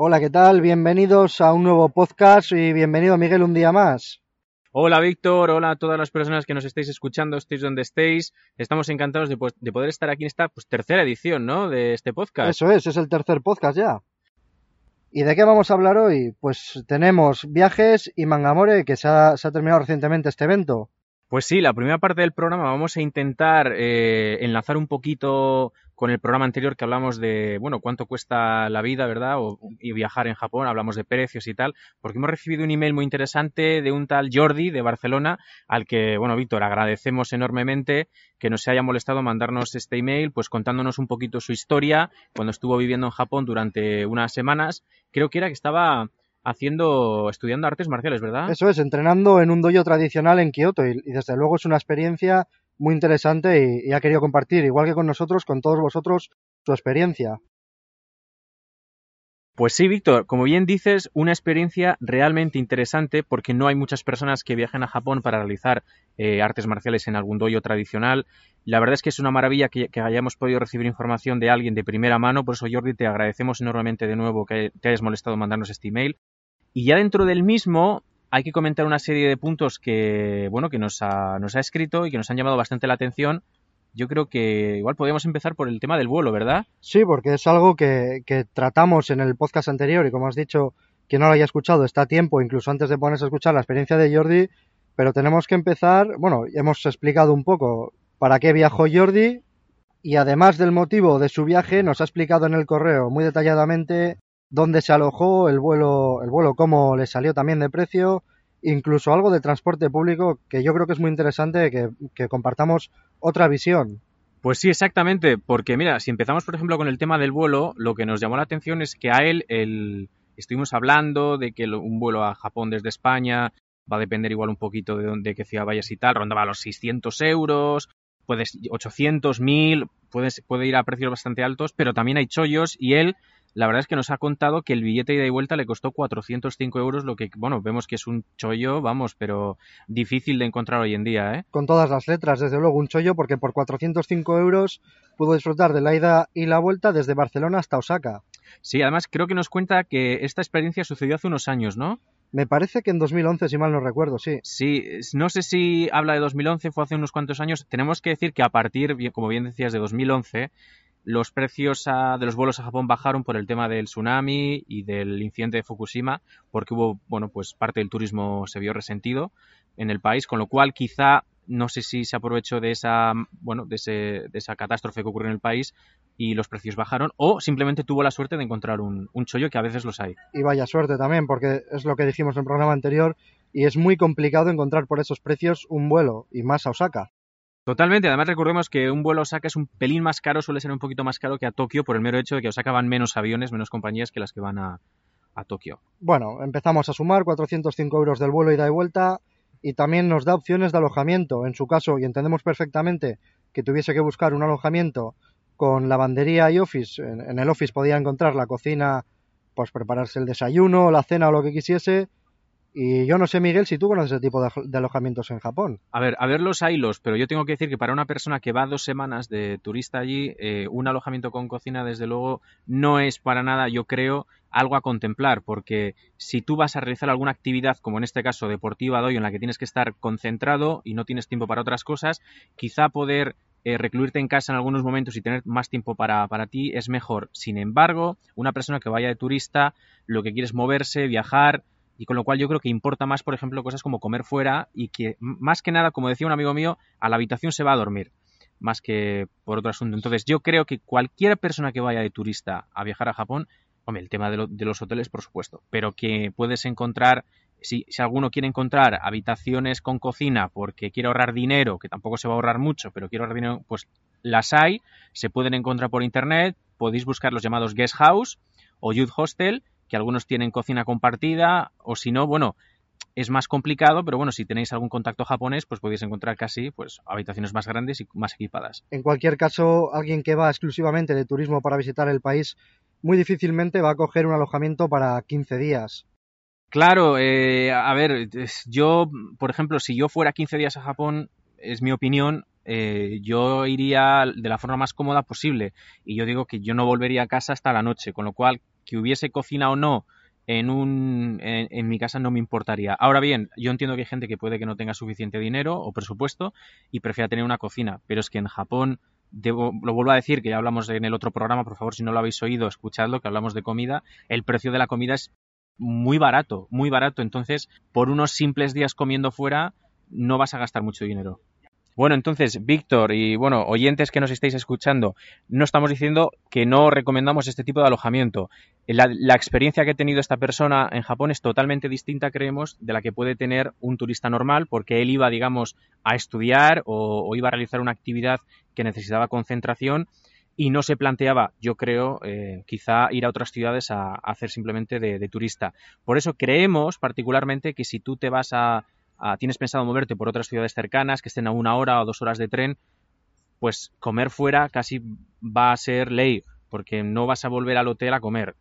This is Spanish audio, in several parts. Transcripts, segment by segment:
Hola, ¿qué tal? Bienvenidos a un nuevo podcast y bienvenido Miguel un día más. Hola Víctor, hola a todas las personas que nos estáis escuchando, estéis donde estéis. Estamos encantados de, pues, de poder estar aquí en esta pues, tercera edición ¿no? de este podcast. Eso es, es el tercer podcast ya. ¿Y de qué vamos a hablar hoy? Pues tenemos viajes y Mangamore, que se ha, se ha terminado recientemente este evento. Pues sí, la primera parte del programa vamos a intentar eh, enlazar un poquito con el programa anterior que hablamos de, bueno, cuánto cuesta la vida, ¿verdad? Y viajar en Japón, hablamos de precios y tal, porque hemos recibido un email muy interesante de un tal Jordi de Barcelona, al que, bueno, Víctor, agradecemos enormemente que nos haya molestado mandarnos este email, pues contándonos un poquito su historia cuando estuvo viviendo en Japón durante unas semanas. Creo que era que estaba haciendo, estudiando artes marciales, ¿verdad? Eso es, entrenando en un dojo tradicional en Kioto y desde luego es una experiencia muy interesante y, y, ha querido compartir, igual que con nosotros, con todos vosotros, su experiencia. Pues sí, Víctor, como bien dices, una experiencia realmente interesante porque no hay muchas personas que viajen a Japón para realizar eh, artes marciales en algún dojo tradicional. La verdad es que es una maravilla que, que, hayamos podido recibir información de alguien de primera mano, por eso Jordi te agradecemos enormemente de nuevo que te hayas molestado mandarnos este email. Y ya dentro del mismo hay que comentar una serie de puntos que, bueno, que nos ha, nos ha escrito y que nos han llamado bastante la atención. Yo creo que igual podemos empezar por el tema del vuelo, ¿verdad? Sí, porque es algo que, que tratamos en el podcast anterior y como has dicho, quien no lo haya escuchado está a tiempo, incluso antes de ponerse a escuchar la experiencia de Jordi, pero tenemos que empezar, bueno, hemos explicado un poco para qué viajó Jordi y además del motivo de su viaje nos ha explicado en el correo muy detalladamente dónde se alojó, el vuelo, el vuelo cómo le salió también de precio, incluso algo de transporte público que yo creo que es muy interesante que, compartamos otra visión. Pues sí, exactamente, porque mira, si empezamos por ejemplo con el tema del vuelo, lo que nos llamó la atención es que a él estuvimos hablando de que un vuelo a Japón desde España va a depender igual un poquito de dónde, qué ciudad vayas y tal, rondaba los 600 euros, puedes 800, 1000, puedes, puede ir a precios bastante altos, pero también hay chollos y él la verdad es que nos ha contado que el billete ida y vuelta le costó 405 euros, lo que, bueno, vemos que es un chollo, vamos, pero difícil de encontrar hoy en día, ¿eh? Con todas las letras, desde luego, un chollo, porque por 405 euros pudo disfrutar de la ida y la vuelta desde Barcelona hasta Osaka. Sí, además creo que nos cuenta que esta experiencia sucedió hace unos años, ¿no? Me parece que en 2011, si mal no recuerdo, sí. Sí, no sé si habla de 2011, fue hace unos cuantos años. Tenemos que decir que a partir, como bien decías, de 2011, los precios de los vuelos a Japón bajaron por el tema del tsunami y del incidente de Fukushima, porque hubo, bueno, pues parte del turismo se vio resentido en el país, con lo cual quizá no sé si se aprovechó de esa, bueno, de, ese, de esa catástrofe que ocurrió en el país y los precios bajaron, o simplemente tuvo la suerte de encontrar un, un chollo que a veces los hay. Y vaya suerte también, porque es lo que dijimos en el programa anterior, y es muy complicado encontrar por esos precios un vuelo, y más a Osaka. Totalmente, además recordemos que un vuelo a Osaka es un pelín más caro, suele ser un poquito más caro que a Tokio por el mero hecho de que Osaka van menos aviones, menos compañías que las que van a, a Tokio. Bueno, empezamos a sumar 405 euros del vuelo ida y vuelta y también nos da opciones de alojamiento. En su caso, y entendemos perfectamente que tuviese que buscar un alojamiento con lavandería y office, en el office podía encontrar la cocina, pues prepararse el desayuno, la cena o lo que quisiese, y yo no sé, Miguel, si tú conoces ese tipo de, de, alojamientos en Japón. A ver, a ver los hilos, pero yo tengo que decir que para una persona que va dos semanas de turista allí, eh, un alojamiento con cocina, desde luego, no es para nada, yo creo, algo a contemplar, porque si tú vas a realizar alguna actividad, como en este caso deportiva, doy, en la que tienes que estar concentrado y no tienes tiempo para otras cosas, quizá poder eh, recluirte en casa en algunos momentos y tener más tiempo para, para ti es mejor. Sin embargo, una persona que vaya de turista, lo que quiere es moverse, viajar, y con lo cual yo creo que importa más, por ejemplo, cosas como comer fuera y que más que nada, como decía un amigo mío, a la habitación se va a dormir más que por otro asunto. Entonces yo creo que cualquier persona que vaya de turista a viajar a Japón, hombre, el tema de, de los hoteles, por supuesto, pero que puedes encontrar, si, si, alguno quiere encontrar habitaciones con cocina porque quiere ahorrar dinero, que tampoco se va a ahorrar mucho, pero quiere ahorrar dinero, pues las hay, se pueden encontrar por internet, podéis buscar los llamados guest house o youth hostel, que algunos tienen cocina compartida, o si no, bueno, es más complicado, pero bueno, si tenéis algún contacto japonés, pues podéis encontrar casi pues habitaciones más grandes y más equipadas. En cualquier caso, alguien que va exclusivamente de turismo para visitar el país, muy difícilmente va a coger un alojamiento para 15 días. Claro, eh, a ver, yo, por ejemplo, si yo fuera 15 días a Japón, es mi opinión, eh, yo iría de la forma más cómoda posible. Y yo digo que yo no volvería a casa hasta la noche, con lo cual que hubiese cocina o no en, un, en, mi casa no me importaría. Ahora bien, yo entiendo que hay gente que puede que no tenga suficiente dinero o presupuesto y prefiera tener una cocina, pero es que en Japón, debo, lo vuelvo a decir, que ya hablamos en el otro programa, por favor, si no lo habéis oído, escuchadlo, que hablamos de comida, el precio de la comida es muy barato, muy barato, entonces por unos simples días comiendo fuera no vas a gastar mucho dinero. Bueno, entonces, Víctor y bueno, oyentes que nos estáis escuchando, no estamos diciendo que no recomendamos este tipo de alojamiento. La, experiencia que ha tenido esta persona en Japón es totalmente distinta, creemos, de la que puede tener un turista normal, porque él iba, digamos, a estudiar o, iba a realizar una actividad que necesitaba concentración y no se planteaba, yo creo, eh, quizá ir a otras ciudades a, hacer simplemente de turista. Por eso creemos particularmente que si tú te vas a tienes pensado moverte por otras ciudades cercanas que estén a una hora o dos horas de tren, pues comer fuera casi va a ser ley, porque no vas a volver al hotel a comer.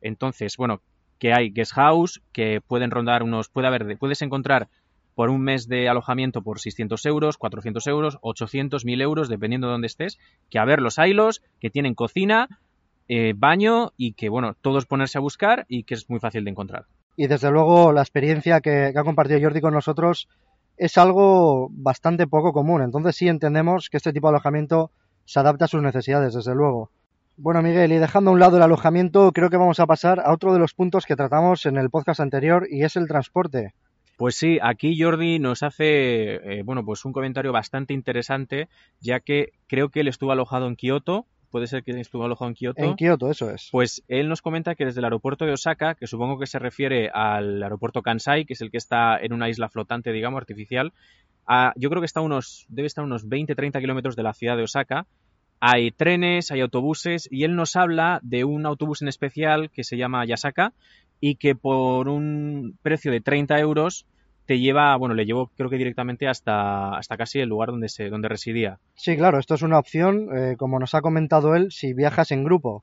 Entonces, bueno, que hay guest house, que pueden rondar unos, puede haber, puedes encontrar por un mes de alojamiento por 600 euros, 400 euros, 800, 1000 euros, dependiendo de dónde estés, que a ver los ailos, que tienen cocina, eh, baño y que, bueno, todos ponerse a buscar y que es muy fácil de encontrar y desde luego la experiencia que, ha compartido Jordi con nosotros es algo bastante poco común. Entonces sí entendemos que este tipo de alojamiento se adapta a sus necesidades, desde luego. Bueno, Miguel, y dejando a un lado el alojamiento, creo que vamos a pasar a otro de los puntos que tratamos en el podcast anterior y es el transporte. Pues sí, aquí Jordi nos hace eh, bueno, pues un comentario bastante interesante, ya que creo que él estuvo alojado en Kioto puede ser que estuvo alojado en Kioto. En Kioto, eso es. Pues él nos comenta que desde el aeropuerto de Osaka, que supongo que se refiere al aeropuerto Kansai, que es el que está en una isla flotante, digamos, artificial, yo creo que está unos, debe estar unos 20-30 kilómetros de la ciudad de Osaka. Hay trenes, hay autobuses, y él nos habla de un autobús en especial que se llama Yasaka y que por un precio de 30 euros te lleva, bueno, le llevó creo que directamente hasta, hasta casi el lugar donde, se, donde residía. Sí, claro, esto es una opción, eh, como nos ha comentado él, si viajas en grupo.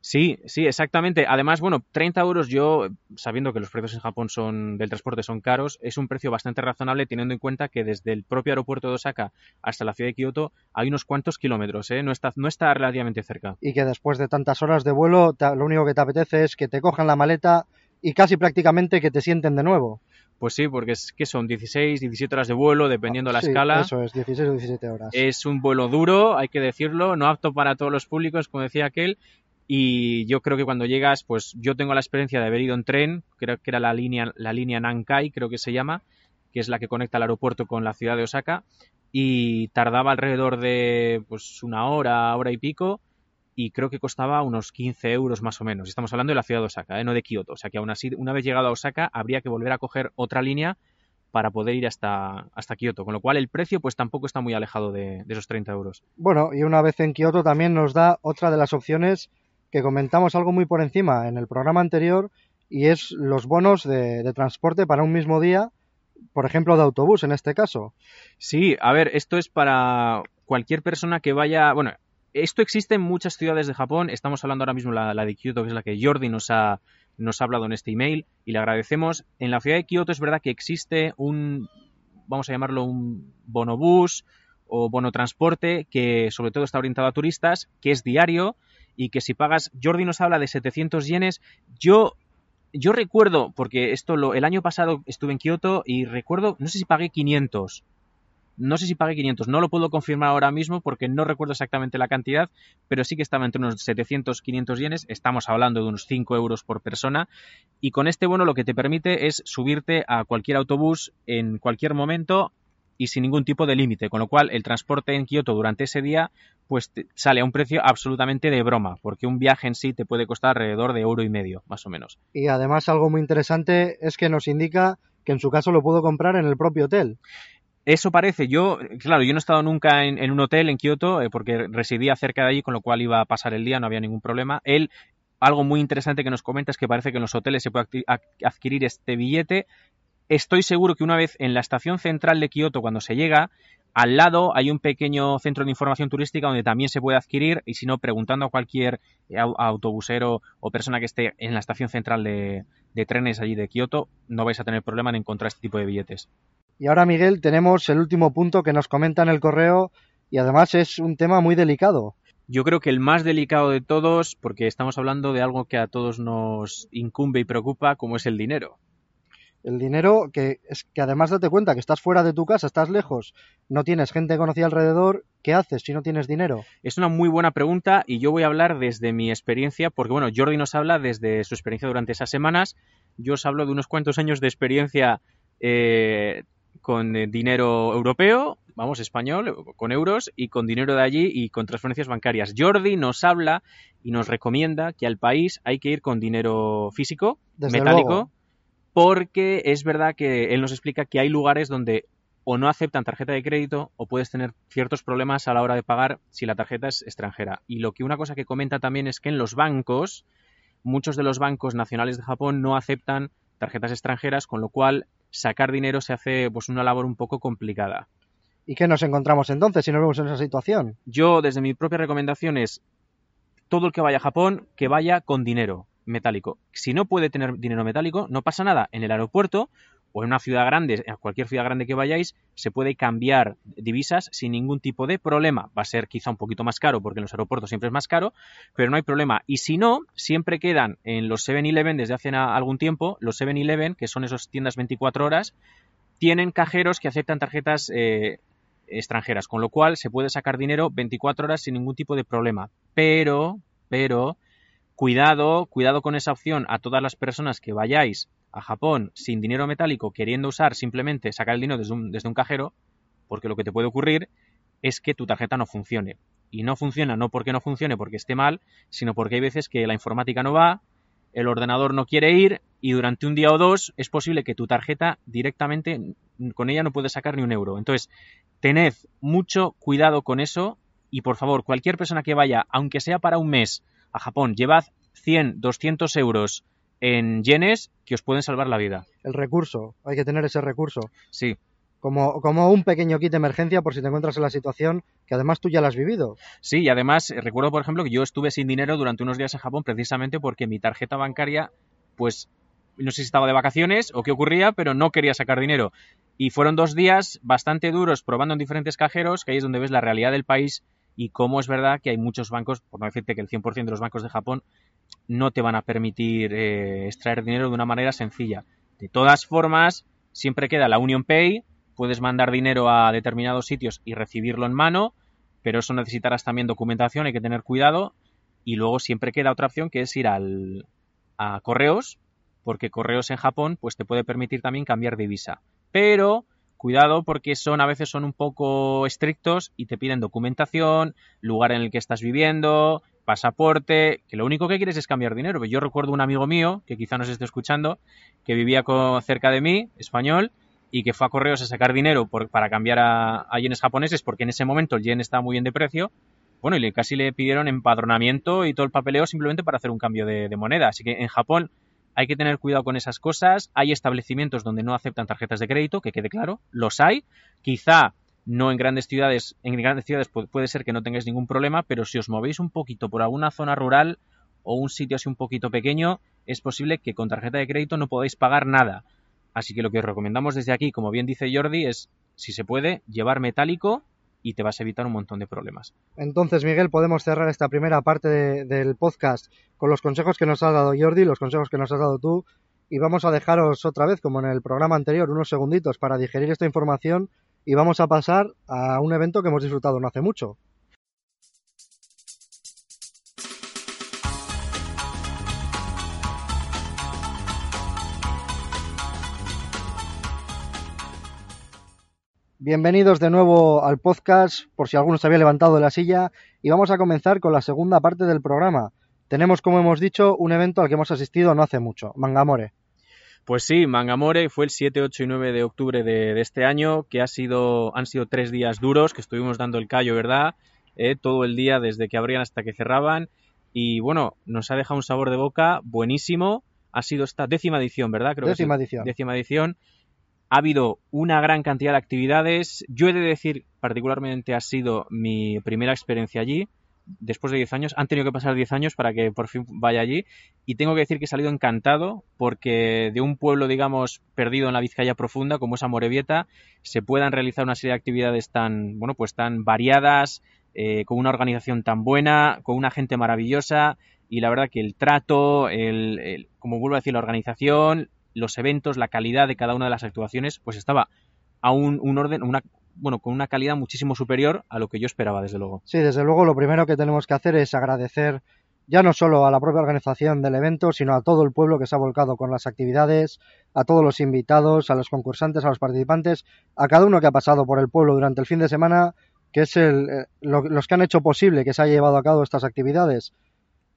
Sí, sí, exactamente. Además, bueno, 30 euros yo, sabiendo que los precios en Japón son del transporte son caros, es un precio bastante razonable teniendo en cuenta que desde el propio aeropuerto de Osaka hasta la ciudad de Kioto hay unos cuantos kilómetros, ¿eh? no, está, no está relativamente cerca. Y que después de tantas horas de vuelo, lo único que te apetece es que te cojan la maleta y casi prácticamente que te sienten de nuevo. Pues sí, porque es que son 16, 17 horas de vuelo, dependiendo de la escala. Eso es, 16 o 17 horas. Es un vuelo duro, hay que decirlo, no apto para todos los públicos, como decía aquel. Y yo creo que cuando llegas, pues yo tengo la experiencia de haber ido en tren, creo que era la línea, la línea Nankai, creo que se llama, que es la que conecta el aeropuerto con la ciudad de Osaka, y tardaba alrededor de pues una hora, hora y pico, y creo que costaba unos 15 euros más o menos. Estamos hablando de la ciudad de Osaka, ¿eh? no de Kioto. O sea que aún así, una vez llegado a Osaka, habría que volver a coger otra línea para poder ir hasta, hasta Kioto, con lo cual el precio pues tampoco está muy alejado de, esos 30 euros. Bueno, y una vez en Kioto también nos da otra de las opciones que comentamos algo muy por encima en el programa anterior y es los bonos de, de transporte para un mismo día, por ejemplo de autobús en este caso. Sí, a ver, esto es para cualquier persona que vaya, bueno, esto existe en muchas ciudades de Japón. Estamos hablando ahora mismo de la, de Kyoto, que es la que Jordi nos ha, nos ha hablado en este email y le agradecemos. En la ciudad de Kyoto es verdad que existe un, vamos a llamarlo un bonobús o bono transporte que sobre todo está orientado a turistas, que es diario y que si pagas, Jordi nos habla de 700 yenes. Yo yo recuerdo, porque esto lo, el año pasado estuve en Kioto y recuerdo, no sé si pagué 500 no sé si pagué 500, no lo puedo confirmar ahora mismo porque no recuerdo exactamente la cantidad, pero sí que estaba entre unos 700, 500 yenes. Estamos hablando de unos 5 euros por persona. Y con este bono lo que te permite es subirte a cualquier autobús en cualquier momento y sin ningún tipo de límite, con lo cual el transporte en Kioto durante ese día pues sale a un precio absolutamente de broma, porque un viaje en sí te puede costar alrededor de euro y medio, más o menos. Y además algo muy interesante es que nos indica que en su caso lo puedo comprar en el propio hotel. Eso parece, yo, claro, yo no he estado nunca en, un hotel en Kioto eh, porque residía cerca de allí, con lo cual iba a pasar el día, no había ningún problema. Él, algo muy interesante que nos comenta es que parece que en los hoteles se puede adquirir este billete. Estoy seguro que una vez en la estación central de Kioto, cuando se llega, al lado hay un pequeño centro de información turística donde también se puede adquirir y si no, preguntando a cualquier autobusero o persona que esté en la estación central de, de trenes allí de Kioto, no vais a tener problema en encontrar este tipo de billetes. Y ahora, Miguel, tenemos el último punto que nos comenta en el correo y además es un tema muy delicado. Yo creo que el más delicado de todos, porque estamos hablando de algo que a todos nos incumbe y preocupa, como es el dinero. El dinero, que es que además date cuenta que estás fuera de tu casa, estás lejos, no tienes gente conocida alrededor, ¿qué haces si no tienes dinero? Es una muy buena pregunta y yo voy a hablar desde mi experiencia, porque bueno, Jordi nos habla desde su experiencia durante esas semanas, yo os hablo de unos cuantos años de experiencia eh, con eh, dinero europeo, vamos, español, con euros y con dinero de allí y con transferencias bancarias. Jordi nos habla y nos recomienda que al país hay que ir con dinero físico, metálico porque es verdad que él nos explica que hay lugares donde o no aceptan tarjeta de crédito o puedes tener ciertos problemas a la hora de pagar si la tarjeta es extranjera. Y lo que una cosa que comenta también es que en los bancos, muchos de los bancos nacionales de Japón no aceptan tarjetas extranjeras, con lo cual sacar dinero se hace pues una labor un poco complicada. ¿Y qué nos encontramos entonces si nos vemos en esa situación? Yo, desde mi propia recomendación es todo el que vaya a Japón, que vaya con dinero metálico. Si no puede tener dinero metálico, no pasa nada. En el aeropuerto o en una ciudad grande, a cualquier ciudad grande que vayáis, se puede cambiar divisas sin ningún tipo de problema. Va a ser quizá un poquito más caro porque en los aeropuertos siempre es más caro, pero no hay problema. Y si no, siempre quedan en los 7-Eleven desde hace algún tiempo, los 7-Eleven, que son esas tiendas 24 horas, tienen cajeros que aceptan tarjetas eh, extranjeras, con lo cual se puede sacar dinero 24 horas sin ningún tipo de problema. Pero, pero, Cuidado, cuidado con esa opción a todas las personas que vayáis a Japón sin dinero metálico queriendo usar simplemente sacar el dinero desde un, cajero, porque lo que te puede ocurrir es que tu tarjeta no funcione. Y no funciona no porque no funcione porque esté mal, sino porque hay veces que la informática no va, el ordenador no quiere ir y durante un día o dos es posible que tu tarjeta directamente con ella no puedes sacar ni un euro. Entonces, tened mucho cuidado con eso y por favor, cualquier persona que vaya, aunque sea para un mes, a Japón, llevad 100, 200 euros en yenes que os pueden salvar la vida. El recurso, hay que tener ese recurso. Sí. Como, como un pequeño kit de emergencia por si te encuentras en la situación que además tú ya la has vivido. Sí, y además eh, recuerdo, por ejemplo, que yo estuve sin dinero durante unos días en Japón precisamente porque mi tarjeta bancaria, pues no sé si estaba de vacaciones o qué ocurría, pero no quería sacar dinero. Y fueron dos días bastante duros probando en diferentes cajeros, que ahí es donde ves la realidad del país y cómo es verdad que hay muchos bancos, por no decirte que el 100% de los bancos de Japón no te van a permitir eh, extraer dinero de una manera sencilla. De todas formas, siempre queda la Union Pay, puedes mandar dinero a determinados sitios y recibirlo en mano, pero eso necesitarás también documentación, hay que tener cuidado. Y luego siempre queda otra opción que es ir al, a correos, porque correos en Japón pues te puede permitir también cambiar de visa. Pero cuidado porque son a veces son un poco estrictos y te piden documentación, lugar en el que estás viviendo, pasaporte, que lo único que quieres es cambiar dinero. Yo recuerdo un amigo mío, que quizá nos esté escuchando, que vivía cerca de mí, español, y que fue a correos a sacar dinero para cambiar a, yenes japoneses, porque en ese momento el yen estaba muy bien de precio. Bueno, y le, casi le pidieron empadronamiento y todo el papeleo simplemente para hacer un cambio de moneda. Así que en Japón hay que tener cuidado con esas cosas. Hay establecimientos donde no aceptan tarjetas de crédito, que quede claro, los hay. Quizá no en grandes ciudades, en grandes ciudades puede ser que no tengáis ningún problema, pero si os movéis un poquito por alguna zona rural o un sitio así un poquito pequeño, es posible que con tarjeta de crédito no podáis pagar nada. Así que lo que os recomendamos desde aquí, como bien dice Jordi, es, si se puede, llevar metálico y te vas a evitar un montón de problemas. Entonces, Miguel, podemos cerrar esta primera parte del podcast con los consejos que nos ha dado Jordi, los consejos que nos has dado tú, y vamos a dejaros otra vez, como en el programa anterior, unos segunditos para digerir esta información y vamos a pasar a un evento que hemos disfrutado no hace mucho. Bienvenidos de nuevo al podcast, por si alguno se había levantado de la silla, y vamos a comenzar con la segunda parte del programa. Tenemos, como hemos dicho, un evento al que hemos asistido no hace mucho, Mangamore. Pues sí, Mangamore fue el 7, 8 y 9 de octubre de, este año, que ha sido, han sido tres días duros, que estuvimos dando el callo, ¿verdad? Eh, todo el día, desde que abrían hasta que cerraban. Y bueno, nos ha dejado un sabor de boca buenísimo. Ha sido esta décima edición, ¿verdad? Creo décima edición. Décima edición ha habido una gran cantidad de actividades. Yo he de decir, particularmente ha sido mi primera experiencia allí. Después de 10 años, han tenido que pasar 10 años para que por fin vaya allí. Y tengo que decir que he salido encantado porque de un pueblo, digamos, perdido en la Vizcaya profunda, como es Amorebieta, se puedan realizar una serie de actividades tan, bueno, pues tan variadas, eh, con una organización tan buena, con una gente maravillosa y la verdad que el trato, el, como vuelvo a decir, la organización, los eventos, la calidad de cada una de las actuaciones, pues estaba a un, un orden, una, bueno, con una calidad muchísimo superior a lo que yo esperaba, desde luego. Sí, desde luego lo primero que tenemos que hacer es agradecer ya no solo a la propia organización del evento, sino a todo el pueblo que se ha volcado con las actividades, a todos los invitados, a los concursantes, a los participantes, a cada uno que ha pasado por el pueblo durante el fin de semana, que es el, eh, los que han hecho posible que se haya llevado a cabo estas actividades.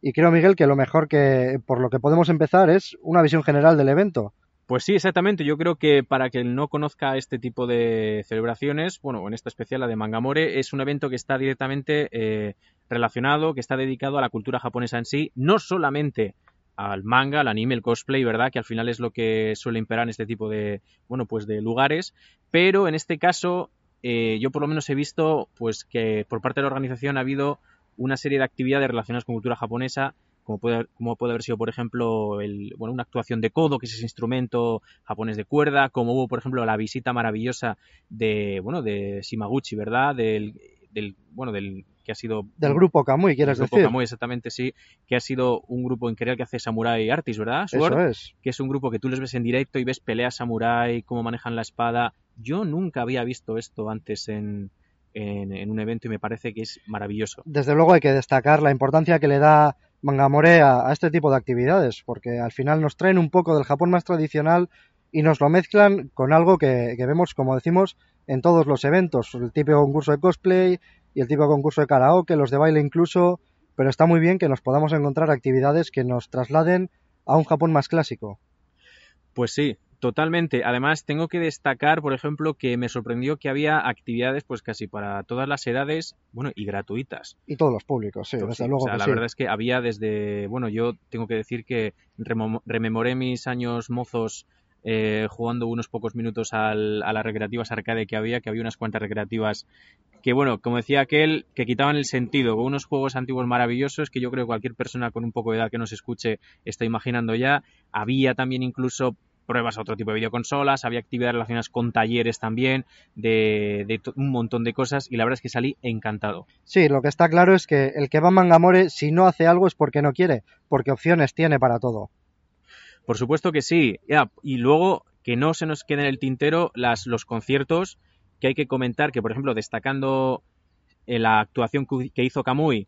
Y creo, Miguel, que lo mejor que, por lo que podemos empezar es una visión general del evento. Pues sí, exactamente. Yo creo que para quien no conozca este tipo de celebraciones, bueno, en esta especial la de Mangamore, es un evento que está directamente eh, relacionado, que está dedicado a la cultura japonesa en sí, no solamente al manga, al anime, el cosplay, ¿verdad? Que al final es lo que suele imperar en este tipo de, bueno, pues de lugares. Pero en este caso, eh, yo por lo menos he visto, pues que por parte de la organización ha habido una serie de actividades relacionadas con cultura japonesa como puede, como puede haber sido, por ejemplo, el, bueno, una actuación de kodo, que es ese instrumento japonés de cuerda, como hubo, por ejemplo, la visita maravillosa de, bueno, de Shimaguchi, ¿verdad? Del, del bueno, del que ha sido... Del grupo Kamui, quieres del grupo Kamui, exactamente, sí, que ha sido un grupo increíble que hace Samurai Artist, ¿verdad? Eso es. Que es un grupo que tú les ves en directo y ves peleas samurai, cómo manejan la espada. Yo nunca había visto esto antes en, en, en, un evento y me parece que es maravilloso. Desde luego hay que destacar la importancia que le da Mangamore a, a, este tipo de actividades, porque al final nos traen un poco del Japón más tradicional y nos lo mezclan con algo que, que vemos, como decimos, en todos los eventos, el típico concurso de cosplay y el típico concurso de karaoke, los de baile incluso, pero está muy bien que nos podamos encontrar actividades que nos trasladen a un Japón más clásico. Pues sí, Totalmente. Además, tengo que destacar, por ejemplo, que me sorprendió que había actividades, pues casi para todas las edades, bueno, y gratuitas. Y todos los públicos, sí, desde luego. O sea, que la sí. verdad es que había desde, bueno, yo tengo que decir que rememoré mis años mozos eh, jugando unos pocos minutos al, a las recreativas arcade que había, que había unas cuantas recreativas que, bueno, como decía aquel, que quitaban el sentido, con unos juegos antiguos maravillosos que yo creo que cualquier persona con un poco de edad que nos escuche está imaginando ya. Había también incluso pruebas a otro tipo de videoconsolas, había actividades relacionadas con talleres también, de, de, un montón de cosas, y la verdad es que salí encantado. Sí, lo que está claro es que el que va a Mangamore, si no hace algo es porque no quiere, porque opciones tiene para todo. Por supuesto que sí. Ya, y luego, que no se nos quede en el tintero las, los conciertos, que hay que comentar que, por ejemplo, destacando la actuación que hizo Kamui,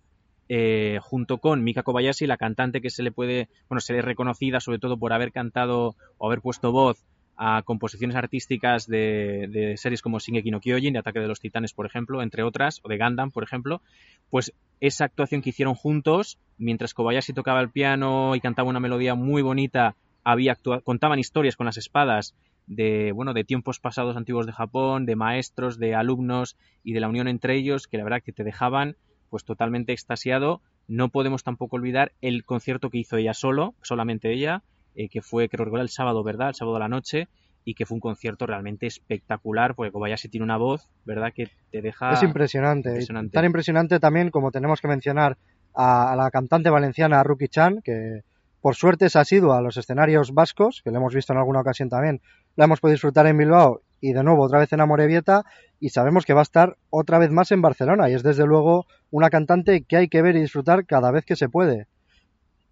eh, junto con Mika Kobayashi, la cantante que se le puede, bueno, se le es reconocida sobre todo por haber cantado o haber puesto voz a composiciones artísticas de, series como Shingeki no Kyojin, de Ataque de los Titanes, por ejemplo, entre otras, o de Gundam, por ejemplo, pues esa actuación que hicieron juntos, mientras Kobayashi tocaba el piano y cantaba una melodía muy bonita, había contaban historias con las espadas de bueno de tiempos pasados antiguos de Japón, de maestros, de alumnos y de la unión entre ellos, que la verdad que te dejaban pues totalmente extasiado. No podemos tampoco olvidar el concierto que hizo ella solo, solamente ella, eh, que fue, creo recordar, el sábado, ¿verdad? El sábado de la noche, y que fue un concierto realmente espectacular, porque Kobayashi tiene una voz, ¿verdad? Que te deja... Es impresionante. impresionante. Tan impresionante también como tenemos que mencionar a, a la cantante valenciana Ruki Chan, que por suerte se ha sido a los escenarios vascos, que lo hemos visto en alguna ocasión también, la hemos podido disfrutar en Bilbao y de nuevo otra vez en Amorebieta y sabemos que va a estar otra vez más en Barcelona y es desde luego una cantante que hay que ver y disfrutar cada vez que se puede.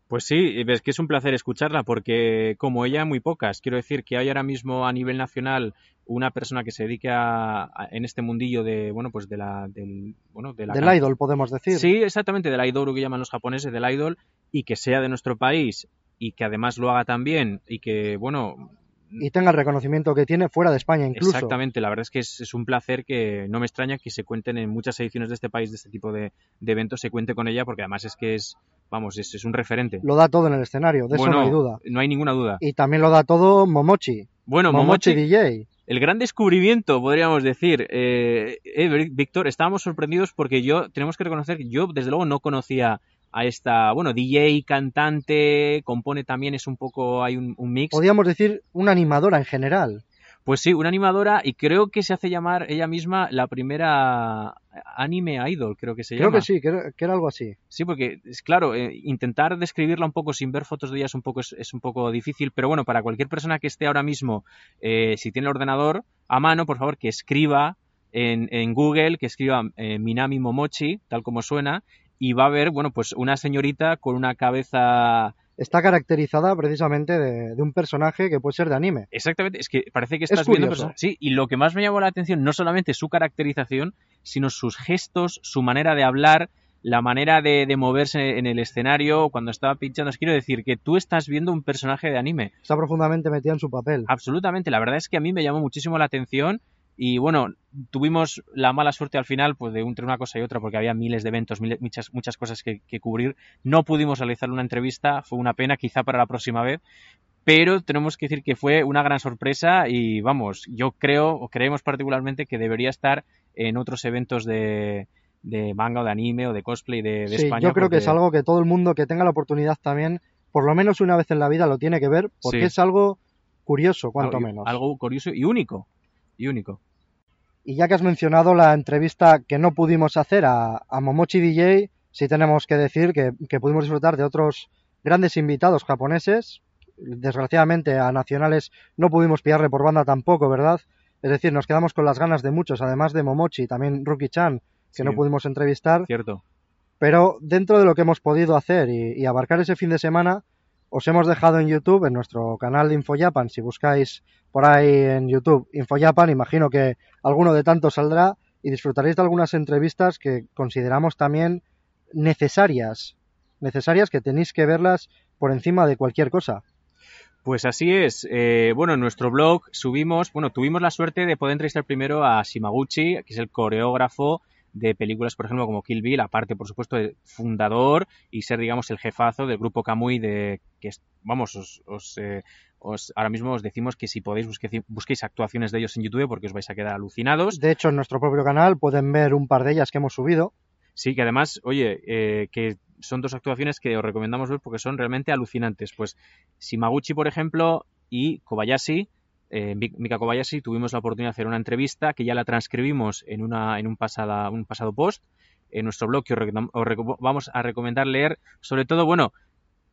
Pues sí, es que es un placer escucharla porque como ella muy pocas, quiero decir que hay ahora mismo a nivel nacional una persona que se dedique a, a, en este mundillo de bueno pues de la del bueno de la del idol podemos decir sí exactamente del idol que llaman los japoneses del idol y que sea de nuestro país y que además lo haga también y que bueno y tenga el reconocimiento que tiene fuera de España incluso. Exactamente, la verdad es que es, es, un placer que no me extraña que se cuenten en muchas ediciones de este país, de este tipo de, de eventos, se cuente con ella, porque además es que es, vamos, es, es, un referente. Lo da todo en el escenario, de bueno, eso no hay duda. No hay ninguna duda. Y también lo da todo Momochi. Bueno, Momochi, Momochi DJ. El gran descubrimiento, podríamos decir. Eh, eh, Víctor, estábamos sorprendidos porque yo, tenemos que reconocer que yo, desde luego, no conocía a esta, bueno, DJ, cantante, compone también, es un poco, hay un, un, mix. Podríamos decir una animadora en general. Pues sí, una animadora y creo que se hace llamar ella misma la primera anime idol, creo que se creo llama. Creo que sí, que, que era algo así. Sí, porque es claro, eh, intentar describirla un poco sin ver fotos de ella es un poco, es, es un poco difícil, pero bueno, para cualquier persona que esté ahora mismo, eh, si tiene el ordenador a mano, por favor, que escriba en, en Google que escriba eh, Minami Momochi, tal como suena, y va a ver, bueno, pues una señorita con una cabeza está caracterizada precisamente de, de, un personaje que puede ser de anime. Exactamente, es que parece que estás viendo Sí, y lo que más me llamó la atención no solamente su caracterización, sino sus gestos, su manera de hablar, la manera de, de moverse en el escenario cuando estaba pinchando. quiero decir que tú estás viendo un personaje de anime. Está profundamente metida en su papel. Absolutamente, la verdad es que a mí me llamó muchísimo la atención y bueno, tuvimos la mala suerte al final, pues de entre una cosa y otra, porque había miles de eventos, muchas, muchas cosas que, cubrir. No pudimos realizar una entrevista, fue una pena, quizá para la próxima vez. Pero tenemos que decir que fue una gran sorpresa y vamos, yo creo, o creemos particularmente que debería estar en otros eventos de, manga o de anime o de cosplay de, sí, España. Yo creo que es algo que todo el mundo que tenga la oportunidad también, por lo menos una vez en la vida, lo tiene que ver, porque es algo curioso, cuanto menos. Algo curioso y único. Y único. Y ya que has mencionado la entrevista que no pudimos hacer a, Momochi DJ, sí tenemos que decir que, pudimos disfrutar de otros grandes invitados japoneses. Desgraciadamente a nacionales no pudimos pillarle por banda tampoco, ¿verdad? Es decir, nos quedamos con las ganas de muchos, además de Momochi, también Ruki-chan, que no pudimos entrevistar. Cierto. Pero dentro de lo que hemos podido hacer y, abarcar ese fin de semana, os hemos dejado en YouTube, en nuestro canal de InfoJapan, si buscáis por ahí en YouTube InfoJapan, imagino que alguno de tantos saldrá y disfrutaréis de algunas entrevistas que consideramos también necesarias, necesarias que tenéis que verlas por encima de cualquier cosa. Pues así es. Eh, bueno, en nuestro blog subimos, bueno, tuvimos la suerte de poder entrevistar primero a Shimaguchi, que es el coreógrafo de películas, por ejemplo, como Kill Bill, aparte, por supuesto, de fundador y ser, digamos, el jefazo del grupo Kamui, de que, vamos, os, eh, os, ahora mismo os decimos que si podéis busquéis actuaciones de ellos en YouTube porque os vais a quedar alucinados. De hecho, en nuestro propio canal pueden ver un par de ellas que hemos subido. Sí, que además, oye, eh, que son dos actuaciones que os recomendamos ver porque son realmente alucinantes. Pues Shimaguchi, por ejemplo, y Kobayashi, eh, Mika Kobayashi, tuvimos la oportunidad de hacer una entrevista que ya la transcribimos en, una, en un, pasada, un pasado post en nuestro blog que os, os vamos a recomendar leer. Sobre todo, bueno,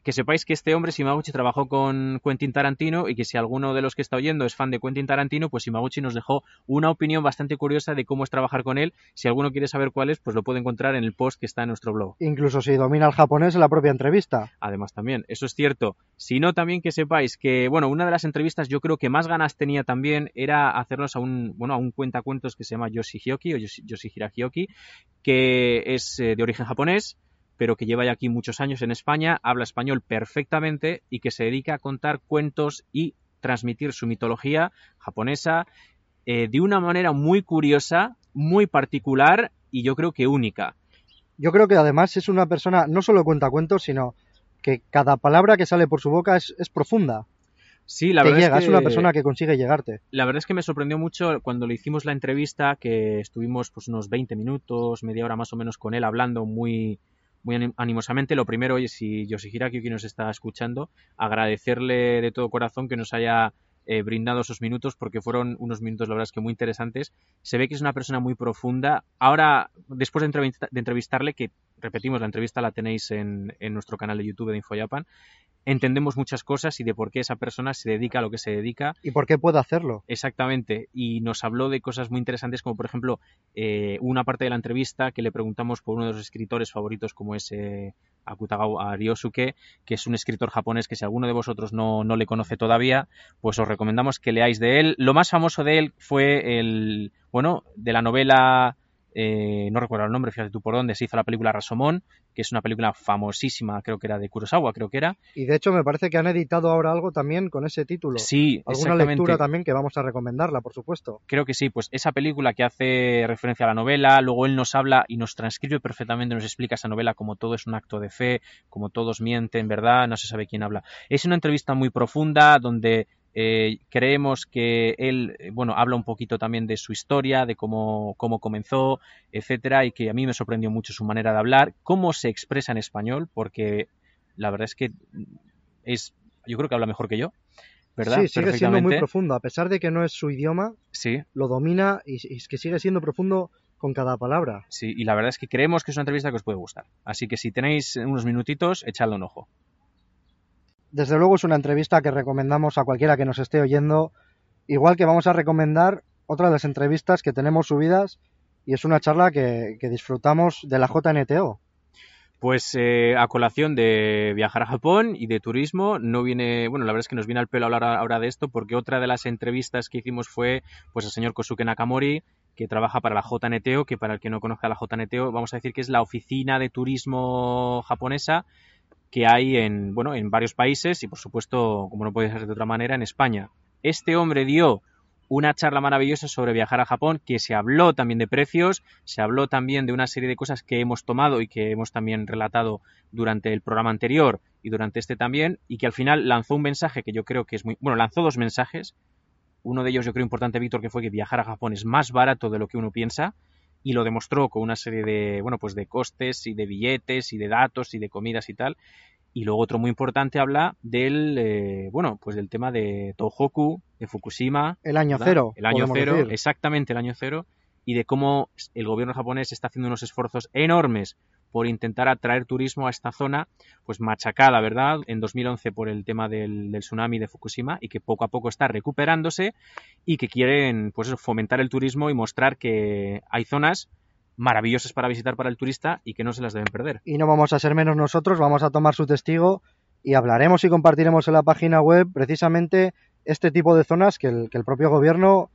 que sepáis que este hombre, Shimaguchi, trabajó con Quentin Tarantino y que si alguno de los que está oyendo es fan de Quentin Tarantino, pues Shimaguchi nos dejó una opinión bastante curiosa de cómo es trabajar con él. Si alguno quiere saber cuál es, pues lo puede encontrar en el post que está en nuestro blog. Incluso si domina el japonés en la propia entrevista. Además también, eso es cierto. Si no, también que sepáis que, bueno, una de las entrevistas yo creo que más ganas tenía también era hacernos a un, bueno, a un cuentacuentos que se llama Yoshi Hyoki o Yoshihira Hyoki, que es eh, de origen japonés pero que lleva ya aquí muchos años en España, habla español perfectamente y que se dedica a contar cuentos y transmitir su mitología japonesa eh, de una manera muy curiosa, muy particular y yo creo que única. Yo creo que además es una persona, no solo cuenta cuentos, sino que cada palabra que sale por su boca es, profunda. Sí, la verdad es, que, es una persona que consigue llegarte. La verdad es que me sorprendió mucho cuando le hicimos la entrevista, que estuvimos pues unos 20 minutos, media hora más o menos con él hablando muy, muy animosamente. Lo primero, oye, si Yoshihira quien nos está escuchando, agradecerle de todo corazón que nos haya eh, brindado esos minutos porque fueron unos minutos, la verdad es que muy interesantes. Se ve que es una persona muy profunda. Ahora, después de, entrevistarle, que repetimos, la entrevista la tenéis en, en nuestro canal de YouTube de InfoJapan, entendemos muchas cosas y de por qué esa persona se dedica a lo que se dedica. Y por qué puede hacerlo. Exactamente. Y nos habló de cosas muy interesantes, como por ejemplo, eh, una parte de la entrevista que le preguntamos por uno de los escritores favoritos, como es eh, Akutagawa Ryosuke, que es un escritor japonés que si alguno de vosotros no, no le conoce todavía, pues os recomendamos que leáis de él. Lo más famoso de él fue el, bueno, de la novela eh, no recuerdo el nombre, fíjate tú por dónde, se hizo la película Rasomón, que es una película famosísima, creo que era de Kurosawa, creo que era. Y de hecho me parece que han editado ahora algo también con ese título. Sí, Alguna lectura también que vamos a recomendarla, por supuesto. Creo que sí, pues esa película que hace referencia a la novela, luego él nos habla y nos transcribe perfectamente, nos explica esa novela como todo es un acto de fe, como todos mienten, ¿verdad? No se sabe quién habla. Es una entrevista muy profunda donde eh, creemos que él, eh, bueno, habla un poquito también de su historia, de cómo, cómo comenzó, etcétera, y que a mí me sorprendió mucho su manera de hablar, cómo se expresa en español, porque la verdad es que es, yo creo que habla mejor que yo. ¿verdad? Sí, sigue siendo muy profundo, a pesar de que no es su idioma, sí. lo domina y, y es que sigue siendo profundo con cada palabra. Sí, y la verdad es que creemos que es una entrevista que os puede gustar. Así que si tenéis unos minutitos, echadle un ojo desde luego es una entrevista que recomendamos a cualquiera que nos esté oyendo, igual que vamos a recomendar otra de las entrevistas que tenemos subidas y es una charla que, disfrutamos de la JNTO. Pues eh, a colación de viajar a Japón y de turismo, no viene, bueno, la verdad es que nos viene al pelo hablar ahora de esto, porque otra de las entrevistas que hicimos fue pues el señor Kosuke Nakamori, que trabaja para la JNTO, que para el que no conozca la JNTO, vamos a decir que es la oficina de turismo japonesa que hay en, bueno, en varios países y por supuesto, como no puede ser de otra manera, en España. Este hombre dio una charla maravillosa sobre viajar a Japón, que se habló también de precios, se habló también de una serie de cosas que hemos tomado y que hemos también relatado durante el programa anterior y durante este también, y que al final lanzó un mensaje que yo creo que es muy, bueno, lanzó dos mensajes, uno de ellos yo creo importante, Víctor, que fue que viajar a Japón es más barato de lo que uno piensa y lo demostró con una serie de, bueno, pues de costes y de billetes y de datos y de comidas y tal. Y luego otro muy importante habla del, eh, bueno, pues del tema de Tohoku, de Fukushima. El año cero. El año cero, exactamente el año cero. Y de cómo el gobierno japonés está haciendo unos esfuerzos enormes por intentar atraer turismo a esta zona, pues machacada, ¿verdad? En 2011 por el tema del, tsunami de Fukushima y que poco a poco está recuperándose y que quieren, pues fomentar el turismo y mostrar que hay zonas maravillosas para visitar para el turista y que no se las deben perder. Y no vamos a ser menos nosotros, vamos a tomar su testigo y hablaremos y compartiremos en la página web precisamente este tipo de zonas que el, que el propio gobierno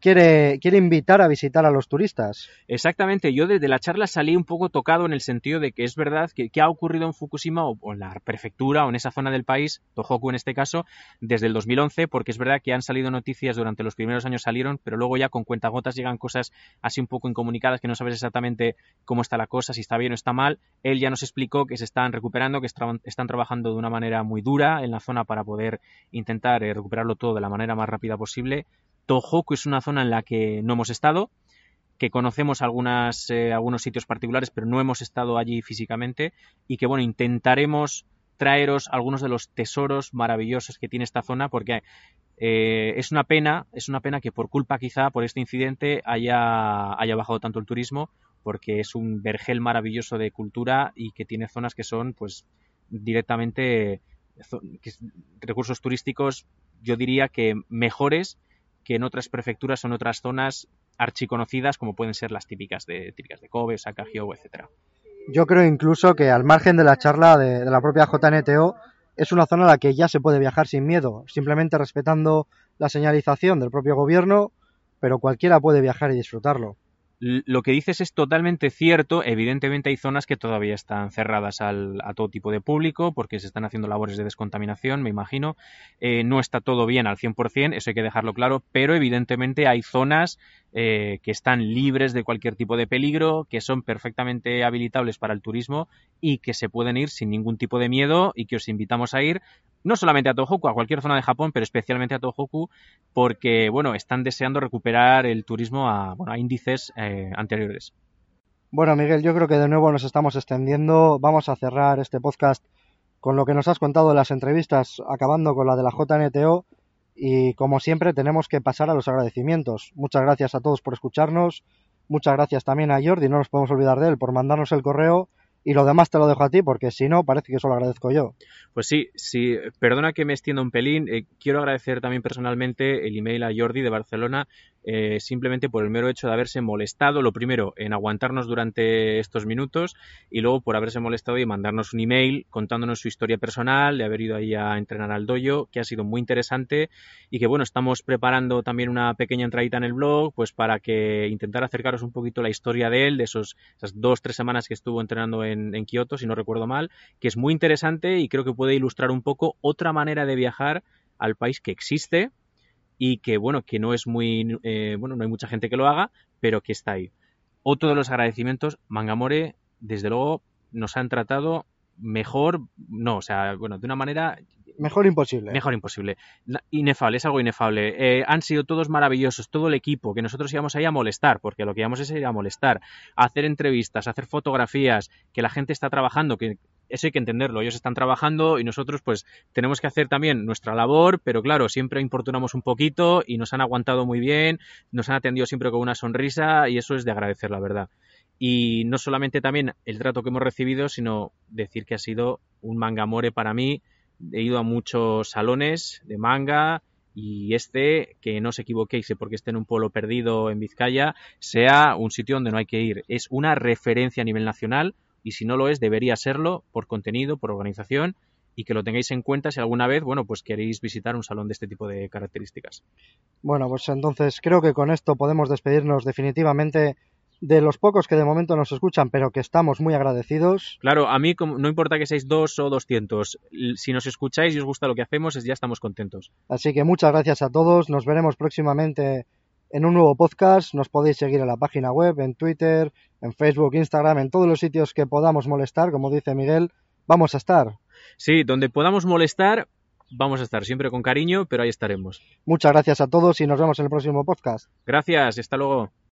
quiere, quiere invitar a visitar a los turistas. Exactamente, yo desde la charla salí un poco tocado en el sentido de que es verdad que, ha ocurrido en Fukushima o, en la prefectura o en esa zona del país, Tohoku en este caso, desde el 2011, porque es verdad que han salido noticias durante los primeros años salieron, pero luego ya con cuentagotas llegan cosas así un poco incomunicadas que no sabes exactamente cómo está la cosa, si está bien o está mal. Él ya nos explicó que se están recuperando, que están trabajando de una manera muy dura en la zona para poder intentar eh, recuperarlo todo de la manera más rápida posible Tohoku es una zona en la que no hemos estado, que conocemos algunas, eh, algunos sitios particulares, pero no hemos estado allí físicamente y que, bueno, intentaremos traeros algunos de los tesoros maravillosos que tiene esta zona porque eh, es una pena, es una pena que por culpa quizá por este incidente haya, haya bajado tanto el turismo porque es un vergel maravilloso de cultura y que tiene zonas que son pues directamente recursos turísticos yo diría que mejores que en otras prefecturas o en otras zonas archiconocidas como pueden ser las típicas de, típicas de Kobe, Osaka, Hyogo, etcétera. Yo creo incluso que al margen de la charla de, de la propia JNTO es una zona a la que ya se puede viajar sin miedo, simplemente respetando la señalización del propio gobierno, pero cualquiera puede viajar y disfrutarlo lo que dices es totalmente cierto. Evidentemente hay zonas que todavía están cerradas al, a todo tipo de público porque se están haciendo labores de descontaminación, me imagino. Eh, no está todo bien al 100%, eso hay que dejarlo claro, pero evidentemente hay zonas eh, que están libres de cualquier tipo de peligro, que son perfectamente habilitables para el turismo y que se pueden ir sin ningún tipo de miedo y que os invitamos a ir no solamente a Tohoku, a cualquier zona de Japón, pero especialmente a Tohoku, porque bueno, están deseando recuperar el turismo a, bueno, a índices eh, anteriores. Bueno, Miguel, yo creo que de nuevo nos estamos extendiendo. Vamos a cerrar este podcast con lo que nos has contado en las entrevistas, acabando con la de la JNTO. Y como siempre, tenemos que pasar a los agradecimientos. Muchas gracias a todos por escucharnos. Muchas gracias también a Jordi, no nos podemos olvidar de él, por mandarnos el correo y lo demás te lo dejo a ti porque si no parece que eso lo agradezco yo. Pues sí, sí, perdona que me extienda un pelín, eh, quiero agradecer también personalmente el email a Jordi de Barcelona eh, simplemente por el mero hecho de haberse molestado, lo primero, en aguantarnos durante estos minutos y luego por haberse molestado y mandarnos un email contándonos su historia personal, de haber ido ahí a entrenar al dojo, que ha sido muy interesante y que bueno, estamos preparando también una pequeña entradita en el blog, pues para que intentar acercaros un poquito la historia de él, de esos, esas dos, tres semanas que estuvo entrenando en, en Kioto, si no recuerdo mal, que es muy interesante y creo que puede ilustrar un poco otra manera de viajar al país que existe, y que bueno, que no es muy, eh, bueno, no hay mucha gente que lo haga, pero que está ahí. Otro de los agradecimientos, Mangamore, desde luego, nos han tratado mejor, no, o sea, bueno, de una manera... Mejor imposible. Mejor imposible. Inefable, es algo inefable. Eh, han sido todos maravillosos, todo el equipo, que nosotros íbamos ahí a molestar, porque lo que íbamos es ir a molestar, a hacer entrevistas, a hacer fotografías, que la gente está trabajando, que eso hay que entenderlo. Ellos están trabajando y nosotros pues tenemos que hacer también nuestra labor, pero claro, siempre importunamos un poquito y nos han aguantado muy bien, nos han atendido siempre con una sonrisa y eso es de agradecer, la verdad. Y no solamente también el trato que hemos recibido, sino decir que ha sido un manga more para mí. He ido a muchos salones de manga y este, que no os equivoquéis porque esté en un pueblo perdido en Vizcaya, sea un sitio donde no hay que ir. Es una referencia a nivel nacional y si no lo es, debería serlo por contenido, por organización y que lo tengáis en cuenta si alguna vez, bueno, pues queréis visitar un salón de este tipo de características. Bueno, pues entonces creo que con esto podemos despedirnos definitivamente de los pocos que de momento nos escuchan, pero que estamos muy agradecidos. Claro, a mí no importa que seáis dos o doscientos, si nos escucháis y os gusta lo que hacemos, ya estamos contentos. Así que muchas gracias a todos, nos veremos próximamente en un nuevo podcast, nos podéis seguir en la página web, en Twitter, en Facebook, Instagram, en todos los sitios que podamos molestar, como dice Miguel, vamos a estar. Sí, donde podamos molestar, vamos a estar siempre con cariño, pero ahí estaremos. Muchas gracias a todos y nos vemos en el próximo podcast. Gracias, hasta luego.